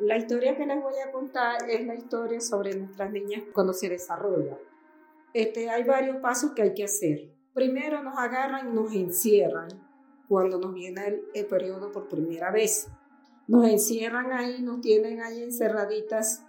La historia que les voy a contar es la historia sobre nuestras niñas cuando se desarrollan. Este, hay varios pasos que hay que hacer. Primero nos agarran y nos encierran cuando nos viene el, el periodo por primera vez. Nos encierran ahí, nos tienen ahí encerraditas.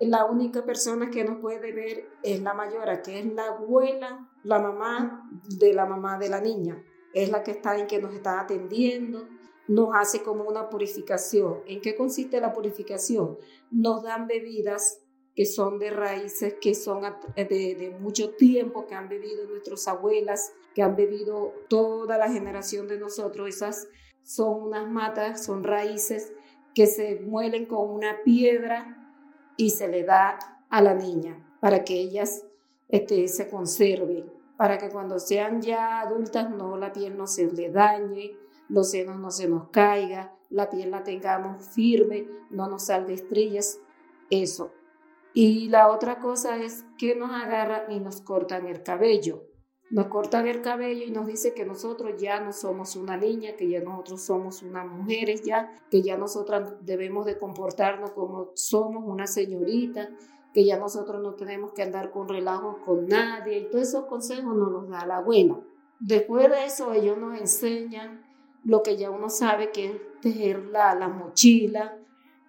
La única persona que nos puede ver es la mayora, que es la abuela, la mamá de la mamá de la niña. Es la que está en que nos está atendiendo, nos hace como una purificación. ¿En qué consiste la purificación? Nos dan bebidas que son de raíces, que son de, mucho tiempo, que han bebido nuestras abuelas, que han bebido toda la generación de nosotros. Esas son unas matas, son raíces que se muelen con una piedra y se le da a la niña para que ellas este, se conserven, para que cuando sean ya adultas no la piel no se le dañe, los senos no se nos caiga, la piel la tengamos firme, no nos salga estrellas, eso. Y la otra cosa es que nos agarran y nos cortan el cabello. Nos cortan el cabello y nos dice que nosotros ya no somos una niña, que ya nosotros somos unas mujeres ya, que ya nosotras debemos de comportarnos como somos una señorita, que ya nosotros no tenemos que andar con relajos con nadie. Y todos esos consejos nos los da la abuela. Después de eso ellos nos enseñan lo que ya uno sabe que es tejer la, la mochila,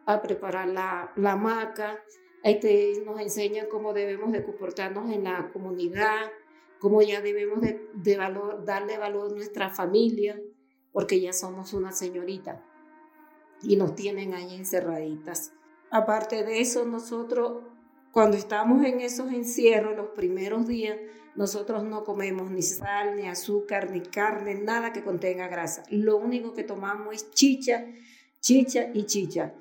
a preparar la, la hamaca, este, nos enseñan cómo debemos de comportarnos en la comunidad, cómo ya debemos de, valor, darle valor a nuestra familia, porque ya somos una señorita y nos tienen ahí encerraditas. Aparte de eso, nosotros cuando estamos en esos encierros, los primeros días, nosotros no comemos ni sal, ni azúcar, ni carne, nada que contenga grasa. Lo único que tomamos es chicha, chicha y chicha,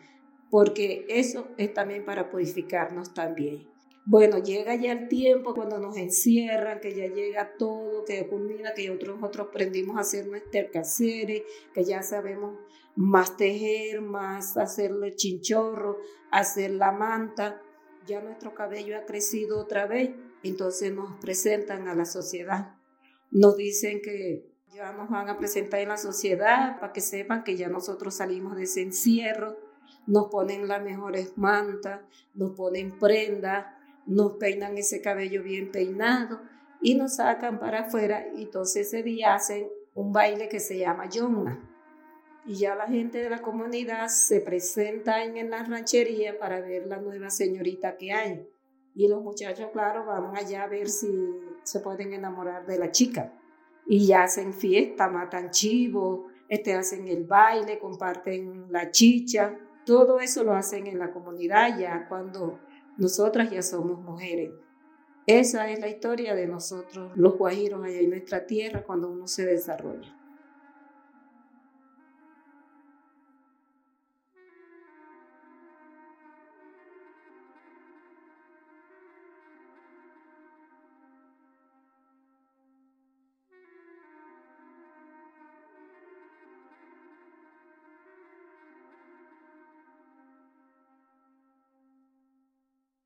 porque eso es también para purificarnos también. Bueno, llega ya el tiempo cuando nos encierran, que ya llega todo, que culmina, que nosotros, nosotros aprendimos a hacer nuestros caseres, que ya sabemos más tejer, más hacerle chinchorro, hacer la manta ya nuestro cabello ha crecido otra vez, entonces nos presentan a la sociedad. Nos dicen que ya nos van a presentar en la sociedad para que sepan que ya nosotros salimos de ese encierro, nos ponen las mejores mantas, nos ponen prendas, nos peinan ese cabello bien peinado y nos sacan para afuera y entonces ese día hacen un baile que se llama Yonna y ya la gente de la comunidad se presenta en la ranchería para ver la nueva señorita que hay. Y los muchachos, claro, van allá a ver si se pueden enamorar de la chica. Y ya hacen fiesta, matan chivo, este, hacen el baile, comparten la chicha. Todo eso lo hacen en la comunidad ya cuando nosotras ya somos mujeres. Esa es la historia de nosotros, los guajiros allá en nuestra tierra, cuando uno se desarrolla.